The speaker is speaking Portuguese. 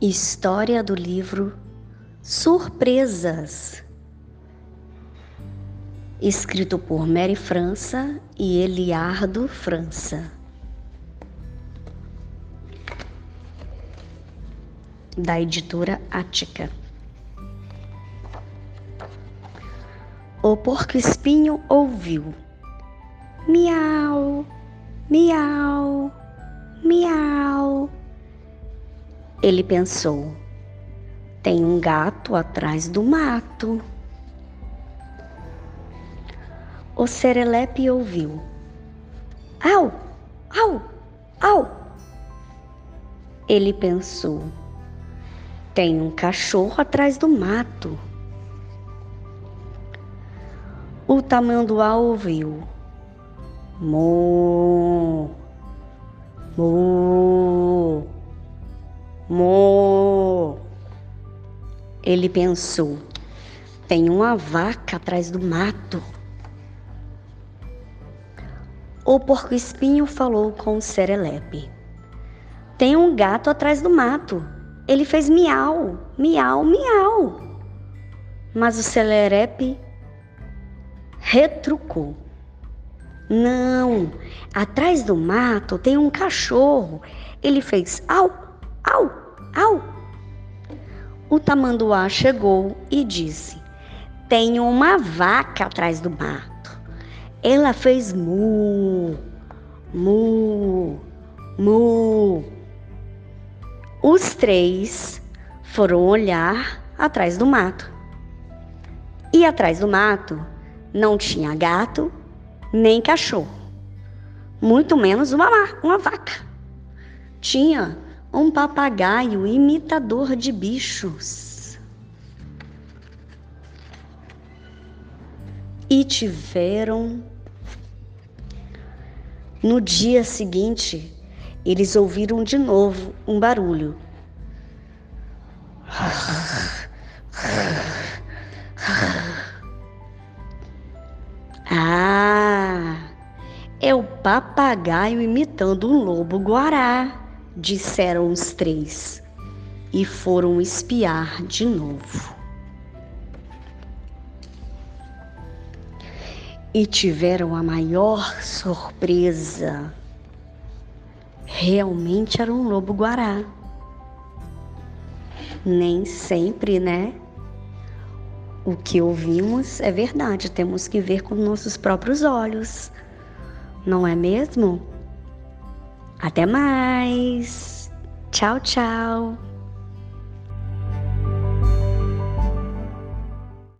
História do livro Surpresas, escrito por Mary França e Eliardo França. Da editora Ática. O porco-espinho ouviu: miau, miau, miau. Ele pensou: tem um gato atrás do mato. O serelepe ouviu: au, au, au. Ele pensou: tem um cachorro atrás do mato. O tamanduá ouviu: mo, mo. Mo. Ele pensou: tem uma vaca atrás do mato. O porco-espinho falou com o serelepe: tem um gato atrás do mato. Ele fez miau, miau, miau. Mas o serelepe retrucou: não, atrás do mato tem um cachorro. Ele fez au, Au, au! O tamanduá chegou e disse: Tenho uma vaca atrás do mato. Ela fez mu, mu, mu. Os três foram olhar atrás do mato. E atrás do mato não tinha gato nem cachorro, muito menos uma, uma vaca. Tinha um papagaio imitador de bichos. E tiveram. No dia seguinte, eles ouviram de novo um barulho. Ah, é o papagaio imitando um lobo guará disseram os três, e foram espiar de novo. E tiveram a maior surpresa. Realmente era um lobo-guará. Nem sempre, né? O que ouvimos é verdade, temos que ver com nossos próprios olhos, não é mesmo? Até mais! Tchau, tchau!